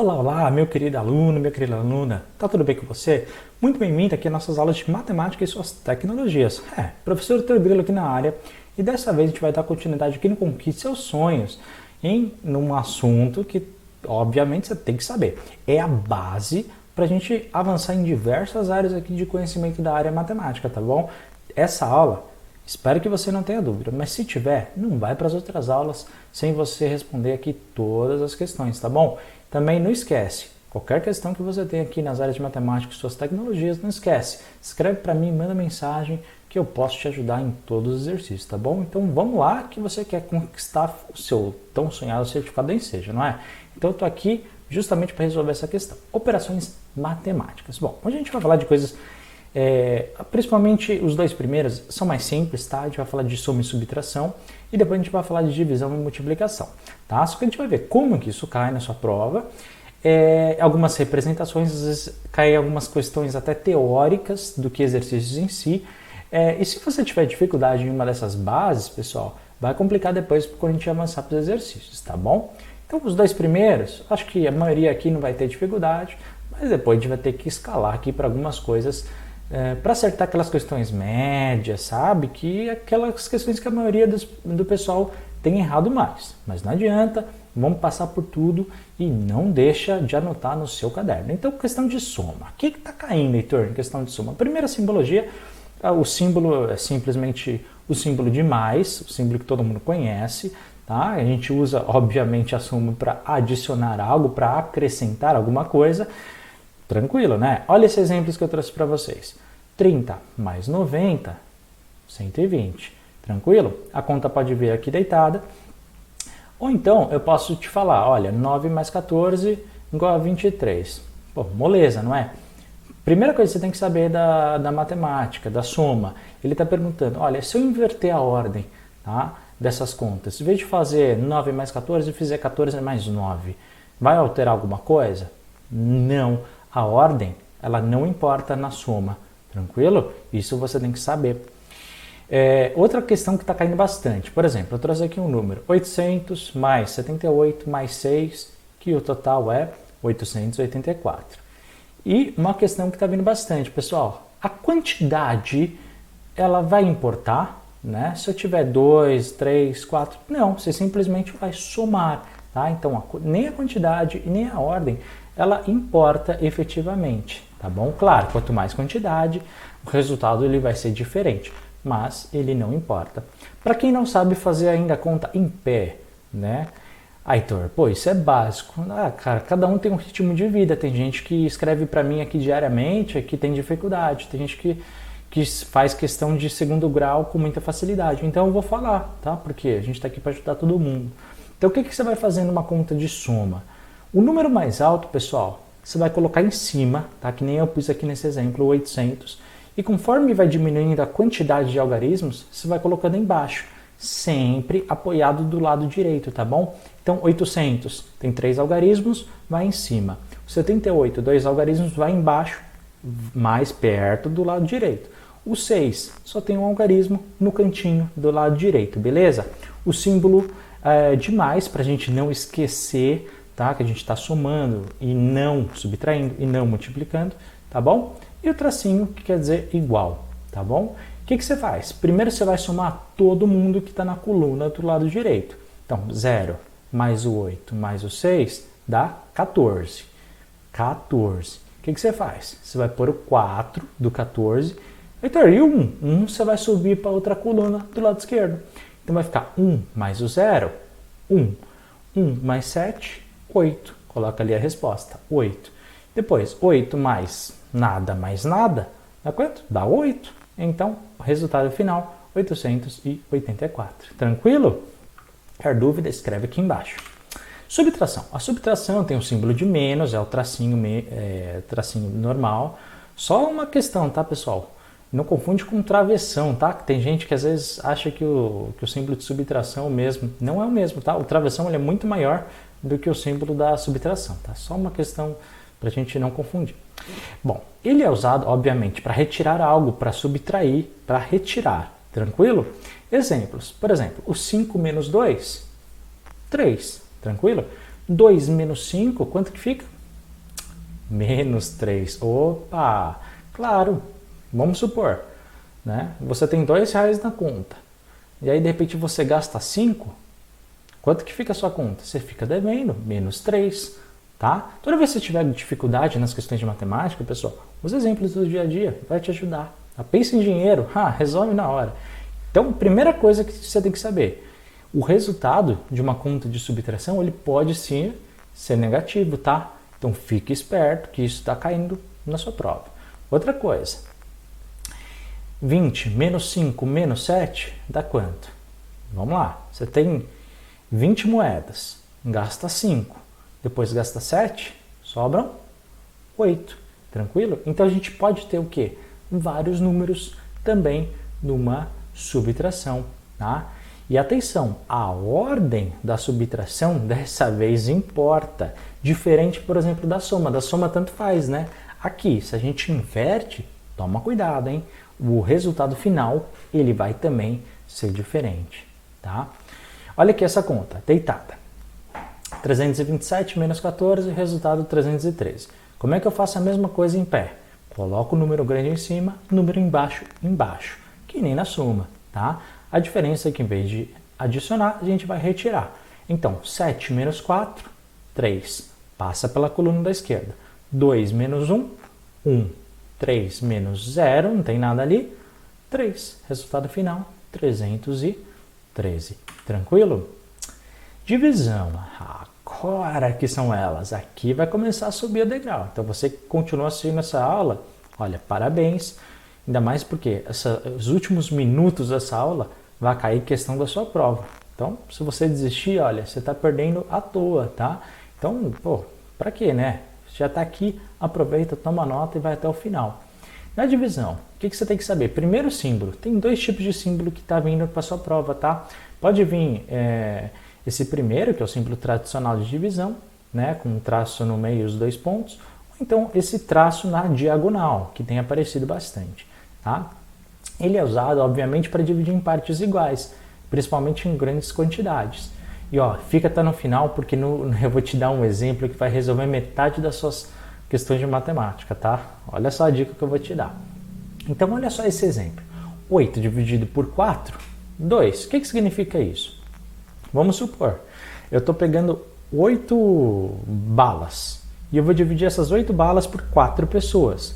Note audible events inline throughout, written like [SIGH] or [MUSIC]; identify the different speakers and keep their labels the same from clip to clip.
Speaker 1: Olá, olá, meu querido aluno, minha querida aluna, tá tudo bem com você? Muito bem-vindo aqui às nossas aulas de matemática e suas tecnologias. É, professor Teobrilo aqui na área e dessa vez a gente vai dar continuidade aqui no Conquiste Seus Sonhos em um assunto que, obviamente, você tem que saber. É a base para a gente avançar em diversas áreas aqui de conhecimento da área matemática, tá bom? Essa aula Espero que você não tenha dúvida, mas se tiver, não vai para as outras aulas sem você responder aqui todas as questões, tá bom? Também não esquece, qualquer questão que você tenha aqui nas áreas de matemática e suas tecnologias, não esquece, escreve para mim, manda mensagem que eu posso te ajudar em todos os exercícios, tá bom? Então vamos lá que você quer conquistar o seu tão sonhado certificado em seja, não é? Então eu estou aqui justamente para resolver essa questão. Operações matemáticas. Bom, hoje a gente vai falar de coisas é, principalmente os dois primeiros são mais simples, tá? A gente vai falar de soma e subtração e depois a gente vai falar de divisão e multiplicação, tá? Só que a gente vai ver como que isso cai na sua prova. É, algumas representações, às vezes caem algumas questões até teóricas do que exercícios em si. É, e se você tiver dificuldade em uma dessas bases, pessoal, vai complicar depois quando a gente avançar para os exercícios, tá bom? Então, os dois primeiros, acho que a maioria aqui não vai ter dificuldade, mas depois a gente vai ter que escalar aqui para algumas coisas é, para acertar aquelas questões médias, sabe? Que aquelas questões que a maioria dos, do pessoal tem errado mais. Mas não adianta, vamos passar por tudo e não deixa de anotar no seu caderno. Então, questão de soma. O que está caindo, Heitor, em questão de soma? Primeira simbologia, ah, o símbolo é simplesmente o símbolo de mais, o símbolo que todo mundo conhece. Tá? A gente usa, obviamente, a soma para adicionar algo, para acrescentar alguma coisa. Tranquilo, né? Olha esses exemplos que eu trouxe para vocês. 30 mais 90, 120. Tranquilo? A conta pode vir aqui deitada. Ou então eu posso te falar, olha, 9 mais 14 igual a 23. Pô, moleza, não é? Primeira coisa que você tem que saber da, da matemática, da soma. Ele está perguntando, olha, se eu inverter a ordem tá, dessas contas, em vez de fazer 9 mais 14, eu fizer 14 mais 9, vai alterar alguma coisa? Não a ordem, ela não importa na soma, tranquilo? Isso você tem que saber. É, outra questão que está caindo bastante, por exemplo, eu trouxe aqui um número, 800 mais 78 mais 6, que o total é 884. E uma questão que está vindo bastante, pessoal, a quantidade, ela vai importar, né? Se eu tiver 2, 3, 4, não, você simplesmente vai somar, tá? Então, a, nem a quantidade e nem a ordem, ela importa efetivamente, tá bom? Claro, quanto mais quantidade, o resultado ele vai ser diferente, mas ele não importa. Para quem não sabe fazer ainda a conta em pé, né? Aitor, pô, isso é básico. Ah, cara, cada um tem um ritmo de vida. Tem gente que escreve para mim aqui diariamente que tem dificuldade. Tem gente que, que faz questão de segundo grau com muita facilidade. Então eu vou falar, tá? Porque a gente está aqui para ajudar todo mundo. Então o que, que você vai fazer numa conta de soma? O número mais alto, pessoal, você vai colocar em cima, tá? Que nem eu pus aqui nesse exemplo, 800. E conforme vai diminuindo a quantidade de algarismos, você vai colocando embaixo, sempre apoiado do lado direito, tá bom? Então, 800 tem três algarismos, vai em cima. O 78, dois algarismos, vai embaixo, mais perto do lado direito. O 6 só tem um algarismo no cantinho do lado direito, beleza? O símbolo é, de mais, para a gente não esquecer tá? Que a gente está somando e não subtraindo e não multiplicando, tá bom? E o tracinho que quer dizer igual, tá bom? O que, que você faz? Primeiro você vai somar todo mundo que está na coluna do lado direito. Então, 0 mais o 8 mais o 6 dá 14. 14. O que, que você faz? Você vai pôr o 4 do 14. Heitor, e o 1? 1 você vai subir para outra coluna do lado esquerdo. Então vai ficar 1 mais o 0, 1. 1 mais 7, 8. Coloca ali a resposta, 8. Depois, 8 mais nada mais nada, dá quanto? Dá 8. Então, resultado final, 884. Tranquilo? Quer dúvida, escreve aqui embaixo. Subtração. A subtração tem o símbolo de menos, é o tracinho, é, tracinho normal. Só uma questão, tá, pessoal? Não confunde com travessão, tá? Tem gente que às vezes acha que o, que o símbolo de subtração é o mesmo. Não é o mesmo, tá? O travessão ele é muito maior do que o símbolo da subtração, tá? Só uma questão para a gente não confundir. Bom, ele é usado, obviamente, para retirar algo, para subtrair, para retirar, tranquilo? Exemplos, por exemplo, o 5 menos 2, 3, tranquilo? 2 menos 5, quanto que fica? Menos 3. Opa! Claro, vamos supor, né? Você tem dois reais na conta. E aí, de repente, você gasta 5. Quanto que fica a sua conta? Você fica devendo, menos 3, tá? Toda vez que você tiver dificuldade nas questões de matemática, pessoal, os exemplos do dia a dia vai te ajudar. Ah, pensa em dinheiro, [LAUGHS] ah, resolve na hora. Então, primeira coisa que você tem que saber, o resultado de uma conta de subtração, ele pode sim ser negativo, tá? Então, fique esperto que isso está caindo na sua prova. Outra coisa, 20 menos 5 menos 7 dá quanto? Vamos lá, você tem 20 moedas, gasta 5, depois gasta 7, sobram 8, tranquilo? Então a gente pode ter o que? Vários números também numa subtração, tá? E atenção, a ordem da subtração [LAUGHS] dessa vez importa, diferente, por exemplo, da soma. Da soma tanto faz, né? Aqui, se a gente inverte, toma cuidado, hein? o resultado final ele vai também ser diferente, tá? Olha aqui essa conta, deitada. 327 menos 14, resultado 313. Como é que eu faço a mesma coisa em pé? Coloco o número grande em cima, número embaixo, embaixo, que nem na soma, tá? A diferença é que em vez de adicionar, a gente vai retirar. Então, 7 menos 4, 3. Passa pela coluna da esquerda. 2 menos 1, 1. 3 menos 0, não tem nada ali, 3. Resultado final, 313. Tranquilo? Divisão. Agora que são elas. Aqui vai começar a subir o degrau. Então você que continua assistindo essa aula, olha, parabéns. Ainda mais porque essa, os últimos minutos dessa aula vai cair questão da sua prova. Então, se você desistir, olha, você está perdendo à toa, tá? Então, pô, para quê, né? Já está aqui, aproveita, toma nota e vai até o final. Na divisão, o que, você tem que saber? Primeiro símbolo. Tem dois tipos de símbolo que está vindo para sua prova, tá? Pode vir é, esse primeiro, que é o símbolo tradicional de divisão, né, com um traço no meio e os dois pontos, ou então esse traço na diagonal, que tem aparecido bastante, tá? Ele é usado, obviamente, para dividir em partes iguais, principalmente em grandes quantidades. E ó, fica até no final porque no, [LAUGHS] eu vou te dar um exemplo que vai resolver metade das suas questões de matemática, tá? Olha só a dica que eu vou te dar. Então, olha só esse exemplo. 8 dividido por 4, 2. O que, que significa isso? Vamos supor, eu estou pegando 8 balas e eu vou dividir essas 8 balas por 4 pessoas.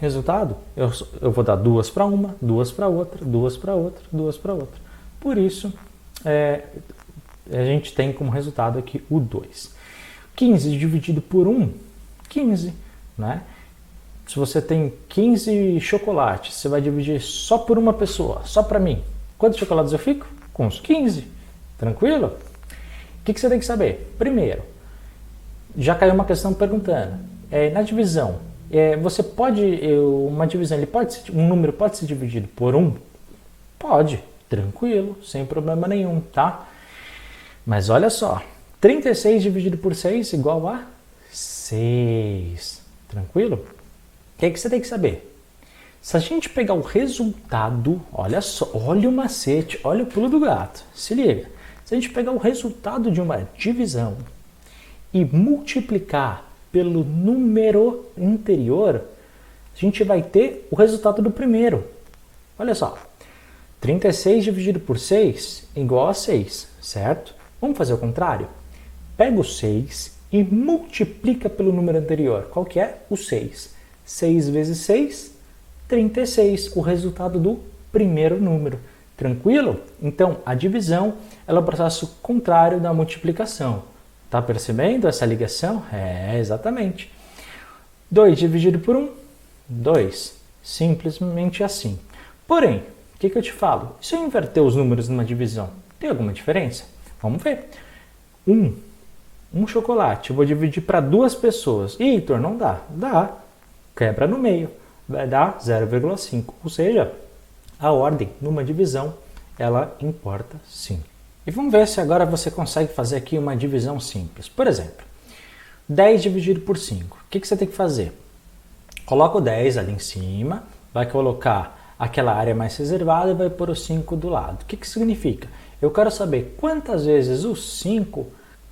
Speaker 1: Resultado? Eu, eu vou dar duas para uma, duas para outra, duas para outra, duas para outra. Por isso, é, a gente tem como resultado aqui o 2. 15 dividido por 1, 15. Né? Se você tem 15 chocolates, você vai dividir só por uma pessoa, só para mim. Quantos chocolates eu fico? Com os 15. Tranquilo? O que, que você tem que saber? Primeiro, já caiu uma questão perguntando. É, na divisão, é, você pode, uma divisão, ele pode ser, um número pode ser dividido por um? Pode, tranquilo, sem problema nenhum, tá? Mas olha só, 36 dividido por 6 igual a 6. Tranquilo? O que, é que você tem que saber? Se a gente pegar o resultado, olha só, olha o macete, olha o pulo do gato. Se liga. Se a gente pegar o resultado de uma divisão e multiplicar pelo número anterior, a gente vai ter o resultado do primeiro. Olha só. 36 dividido por 6 é igual a 6, certo? Vamos fazer o contrário? Pega o 6 e multiplica pelo número anterior. Qual que é? O 6. 6 vezes 6, 36. O resultado do primeiro número. Tranquilo? Então, a divisão é o processo contrário da multiplicação. Tá percebendo essa ligação? É, exatamente. 2 dividido por 1, 2. Simplesmente assim. Porém, o que, que eu te falo? Se eu inverter os números numa divisão, tem alguma diferença? Vamos ver. Um, um chocolate, vou dividir para duas pessoas. E Heitor, não dá. Dá. Quebra no meio. Vai dar 0,5. Ou seja, a ordem numa divisão, ela importa sim. E vamos ver se agora você consegue fazer aqui uma divisão simples. Por exemplo, 10 dividido por 5. O que, que você tem que fazer? Coloca o 10 ali em cima, vai colocar aquela área mais reservada e vai pôr o 5 do lado. O que, que significa? Eu quero saber quantas vezes o 5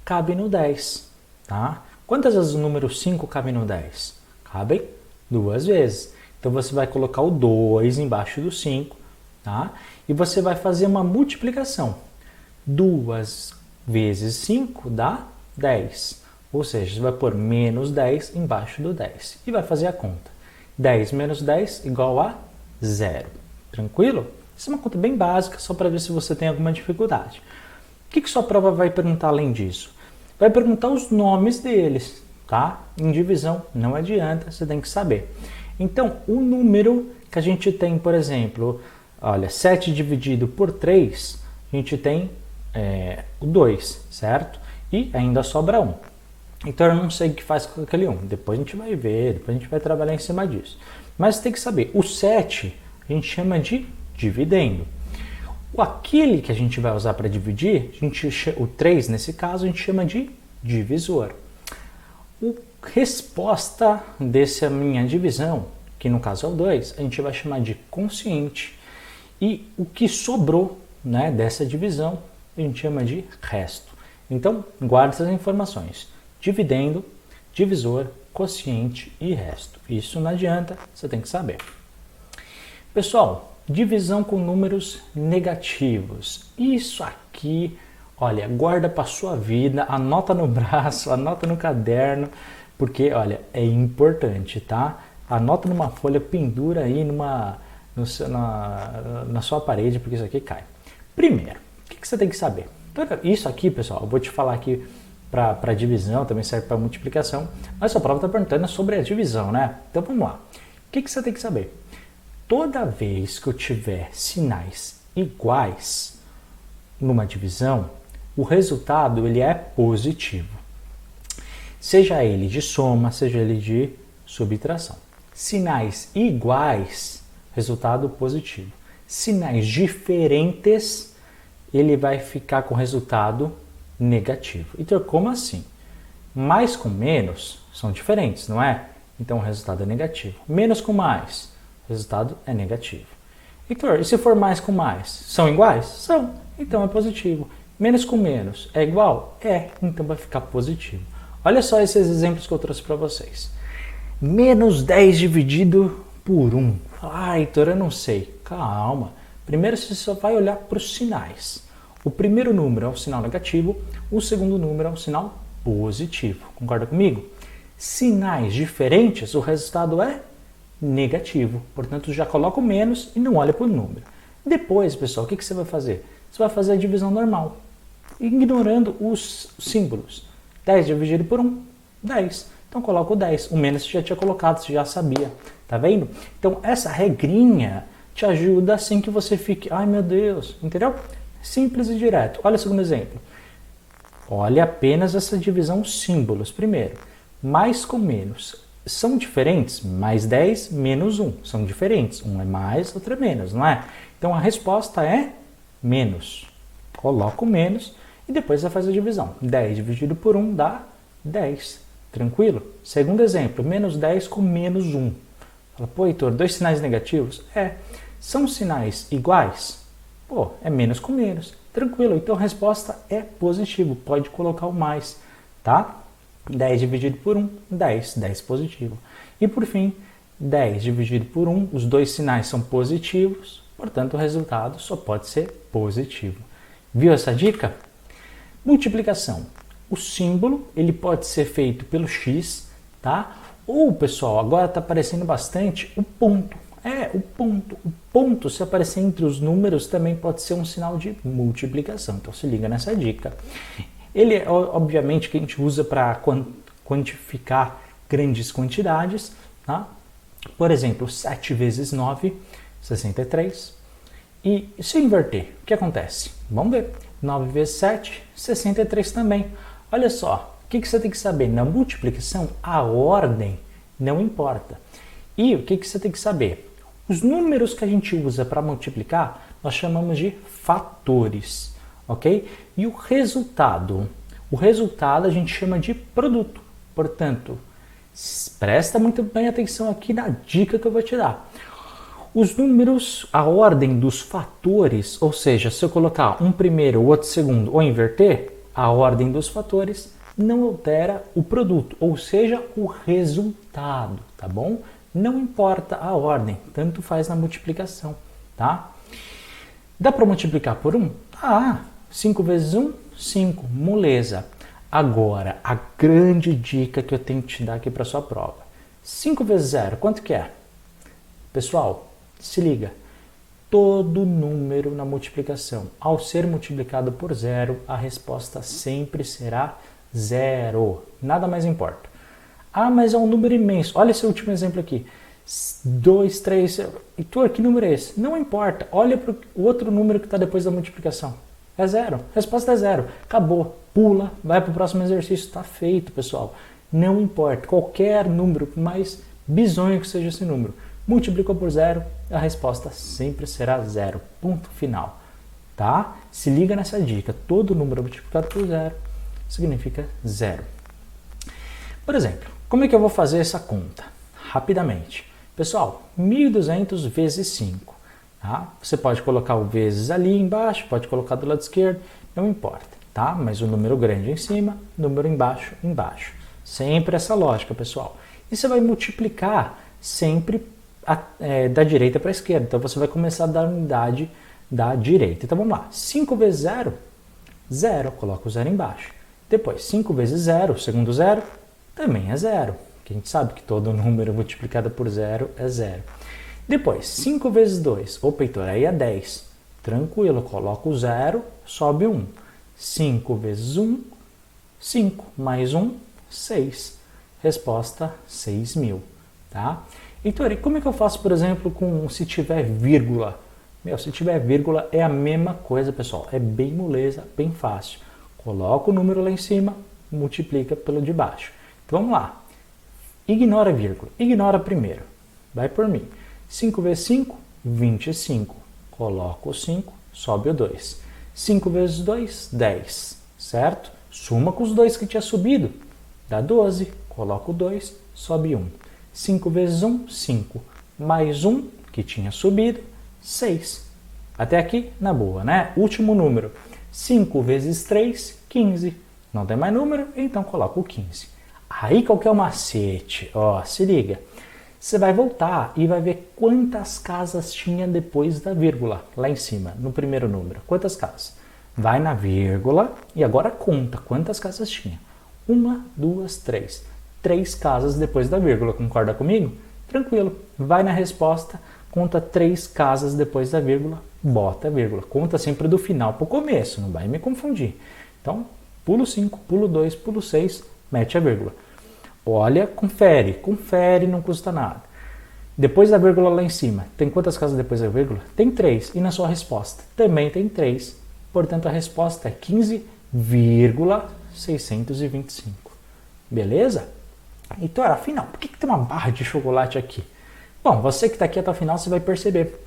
Speaker 1: cabe no 10, tá? Quantas vezes o número 5 cabe no 10? Cabem duas vezes. Então você vai colocar o 2 embaixo do 5, tá? E você vai fazer uma multiplicação. 2 vezes 5 dá 10. Ou seja, você vai pôr menos 10 embaixo do 10 e vai fazer a conta. 10 menos 10 igual a zero. Tranquilo? Isso é uma conta bem básica, só para ver se você tem alguma dificuldade. O que, que sua prova vai perguntar além disso? Vai perguntar os nomes deles, tá? Em divisão, não adianta, você tem que saber. Então, o número que a gente tem, por exemplo, olha, 7 dividido por 3, a gente tem é, o 2, certo? E ainda sobra 1. Então eu não sei o que faz com aquele 1. Depois a gente vai ver, depois a gente vai trabalhar em cima disso. Mas tem que saber, o 7 a gente chama de dividendo. O aquele que a gente vai usar para dividir, a gente, o 3 nesse caso, a gente chama de divisor. O resposta dessa minha divisão, que no caso é o 2, a gente vai chamar de consciente. E o que sobrou né, dessa divisão, a gente chama de resto. Então, guarde essas informações. Dividendo, divisor, quociente e resto. Isso não adianta, você tem que saber. Pessoal, divisão com números negativos. Isso aqui, olha, guarda para sua vida, anota no [LAUGHS] braço, anota no caderno, porque, olha, é importante, tá? Anota numa folha, pendura aí numa, no, na, na sua parede, porque isso aqui cai. Primeiro, o que, que você tem que saber? Isso aqui, pessoal, eu vou te falar aqui para divisão, também serve para multiplicação, mas a prova está perguntando sobre a divisão, né? Então vamos lá. O que, que você tem que saber? Toda vez que eu tiver sinais iguais numa divisão, o resultado ele é positivo. Seja ele de soma, seja ele de subtração. Sinais iguais, resultado positivo. Sinais diferentes, ele vai ficar com resultado negativo. Então, como assim? Mais com menos são diferentes, não é? Então, o resultado é negativo. Menos com mais, o resultado é negativo. Heitor, e se for mais com mais? São iguais? São. Então, é positivo. Menos com menos é igual? É. Então, vai ficar positivo. Olha só esses exemplos que eu trouxe para vocês. Menos 10 dividido por 1. Ah, Heitor, eu não sei. Calma. Primeiro você só vai olhar para os sinais. O primeiro número é um sinal negativo, o segundo número é um sinal positivo. Concorda comigo? Sinais diferentes, o resultado é negativo. Portanto, já coloca o menos e não olha para o número. Depois, pessoal, o que, que você vai fazer? Você vai fazer a divisão normal, ignorando os símbolos. 10 dividido por 1, 10. Então coloca o 10. O menos você já tinha colocado, você já sabia. Tá vendo? Então essa regrinha te ajuda sem que você fique, ai meu Deus, entendeu? Simples e direto. Olha o segundo exemplo. Olha apenas essa divisão símbolos. Primeiro, mais com menos. São diferentes? Mais 10, menos 1. São diferentes. Um é mais, outro é menos, não é? Então a resposta é menos. Coloca o menos e depois você faz a divisão. 10 dividido por 1 dá 10. Tranquilo? Segundo exemplo, menos 10 com menos 1. Fala, pô, Heitor, dois sinais negativos? É. São sinais iguais? Pô, é menos com menos. Tranquilo, então a resposta é positivo. Pode colocar o mais, tá? 10 dividido por 1, 10. 10 positivo. E por fim, 10 dividido por 1, os dois sinais são positivos, portanto o resultado só pode ser positivo. Viu essa dica? Multiplicação. O símbolo ele pode ser feito pelo x, tá? Ou, pessoal, agora está aparecendo bastante o ponto. É, o ponto. O ponto, se aparecer entre os números, também pode ser um sinal de multiplicação. Então se liga nessa dica. Ele é, obviamente, que a gente usa para quantificar grandes quantidades. Tá? Por exemplo, 7 vezes 9, 63. E se inverter, o que acontece? Vamos ver. 9 vezes 7, 63 também. Olha só, o que, que você tem que saber? Na multiplicação, a ordem não importa. E o que, que você tem que saber? Os números que a gente usa para multiplicar, nós chamamos de fatores, ok? E o resultado? O resultado a gente chama de produto. Portanto, presta muito bem atenção aqui na dica que eu vou te dar. Os números, a ordem dos fatores, ou seja, se eu colocar um primeiro, o outro segundo ou inverter, a ordem dos fatores não altera o produto, ou seja, o resultado, tá bom? Não importa a ordem, tanto faz na multiplicação, tá? Dá para multiplicar por 1? Ah, 5 vezes 1, 5, moleza. Agora, a grande dica que eu tenho que te dar aqui para sua prova. 5 vezes 0, quanto que é? Pessoal, se liga. Todo número na multiplicação, ao ser multiplicado por zero, a resposta sempre será zero. Nada mais importa. Ah, mas é um número imenso. Olha esse último exemplo aqui. 2, 3. Heitor, que número é esse? Não importa. Olha para o outro número que está depois da multiplicação. É zero. Resposta é zero. Acabou. Pula, vai para o próximo exercício. Está feito, pessoal. Não importa. Qualquer número, mais bizonho que seja esse número, multiplicou por zero, a resposta sempre será zero. Ponto final. Tá? Se liga nessa dica. Todo número multiplicado por zero significa zero. Por exemplo, como é que eu vou fazer essa conta? Rapidamente. Pessoal, 1.200 vezes 5. Tá? Você pode colocar o vezes ali embaixo, pode colocar do lado esquerdo, não importa, tá? Mas o número grande em cima, número embaixo, embaixo. Sempre essa lógica, pessoal. E você vai multiplicar sempre a, é, da direita para a esquerda. Então você vai começar da unidade da direita. Então vamos lá. 5 vezes 0, 0. Coloca o zero embaixo. Depois, 5 vezes 0, segundo zero, também é zero. Que a gente sabe que todo [LAUGHS] número multiplicado por zero é zero. Depois, 5 vezes 2. Opa, Heitor, aí é 10. Tranquilo, coloca o zero, sobe 1. 5 vezes 1, 5. Mais 1, 6. Resposta, 6 mil. Tá? Heitor, e como é que eu faço, por exemplo, com se tiver vírgula? Meu, se tiver vírgula é a mesma coisa, pessoal. É bem moleza, bem fácil. Coloca o número lá em cima, multiplica pelo de baixo. Então vamos lá. Ignora a vírgula. Ignora primeiro. Vai por mim. 5 vezes 5, 25. Coloca o 5, sobe o 2. 5 vezes 2, 10. Certo? Suma com os dois que tinha subido. Dá 12. Coloca o 2, sobe 1. 5 vezes 1, 5. Mais 1 que tinha subido, 6. Até aqui, na boa, né? Último número. 5 vezes 3, 15. Não tem mais número, então coloca o 15. Aí qual que é o macete? Ó, se liga. Você vai voltar e vai ver quantas casas tinha depois da vírgula, lá em cima, no primeiro número. Quantas casas? Vai na vírgula e agora conta quantas casas tinha. Uma, duas, três. Três casas depois da vírgula, concorda comigo? Tranquilo. Vai na resposta, conta três casas depois da vírgula, bota a vírgula. Conta sempre do final para o começo, não vai me confundir. Então, pulo 5, pulo 2, pulo 6, mete a vírgula. Olha, confere, confere, não custa nada. Depois da vírgula lá em cima, tem quantas casas depois da vírgula? Tem três. E na sua resposta? Também tem três. Portanto, a resposta é 15,625. Beleza? Então, afinal, por que, que tem uma barra de chocolate aqui? Bom, você que está aqui até o final, você vai perceber.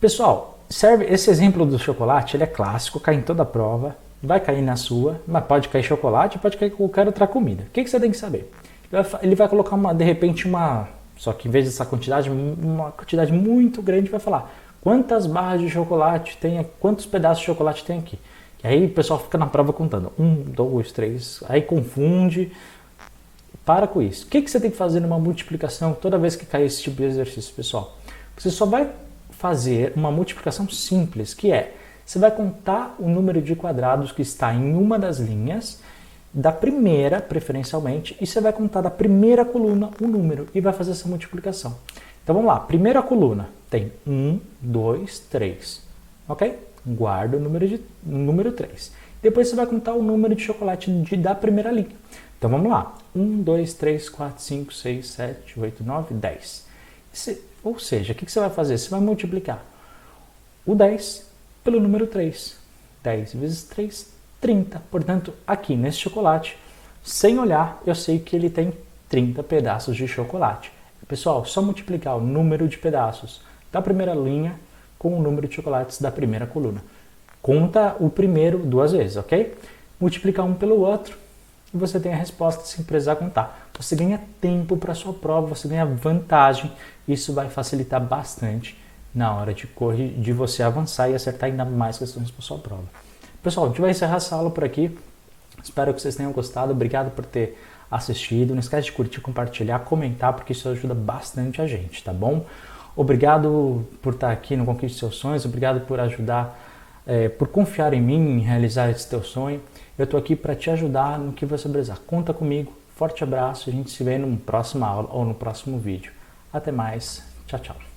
Speaker 1: Pessoal, serve esse exemplo do chocolate, ele é clássico, cai em toda a prova, vai cair na sua, mas pode cair chocolate, pode cair qualquer outra comida. O que, que você tem que saber? Ele vai colocar uma, de repente uma, só que em vez dessa quantidade, uma quantidade muito grande, vai falar quantas barras de chocolate tem, quantos pedaços de chocolate tem aqui. E aí o pessoal fica na prova contando, um, dois, três, aí confunde. Para com isso. O que, que você tem que fazer numa multiplicação toda vez que cair esse tipo de exercício, pessoal? Você só vai fazer uma multiplicação simples, que é você vai contar o número de quadrados que está em uma das linhas, da primeira, preferencialmente, e você vai contar da primeira coluna o número e vai fazer essa multiplicação. Então vamos lá, primeira coluna tem 1, 2, 3, ok? Guarda o número, de, número 3. Depois você vai contar o número de chocolate de, da primeira linha. Então vamos lá, 1, 2, 3, 4, 5, 6, 7, 8, 9, 10. Ou seja, o que, que você vai fazer? Você vai multiplicar o 10 pelo número 3. 10 vezes 3, 30. Portanto, aqui nesse chocolate, sem olhar, eu sei que ele tem 30 pedaços de chocolate. Pessoal, só multiplicar o número de pedaços da primeira linha com o número de chocolates da primeira coluna. Conta o primeiro duas vezes, ok? Multiplicar um pelo outro e você tem a resposta sem precisar contar. Você ganha tempo para sua prova, você ganha vantagem. Isso vai facilitar bastante na hora de, correr, de você avançar e acertar ainda mais questões para sua prova. Pessoal, a gente vai encerrar essa aula por aqui. Espero que vocês tenham gostado. Obrigado por ter assistido. Não esquece de curtir, compartilhar, comentar, porque isso ajuda bastante a gente, tá bom? Obrigado por estar aqui no Conquiste Seus Sonhos. Obrigado por ajudar, é, por confiar em mim, em realizar esse teu sonho. Eu estou aqui para te ajudar no que você precisar. Conta comigo. Forte abraço. A gente se vê no próximo aula ou no próximo vídeo. Até mais. Tchau, tchau.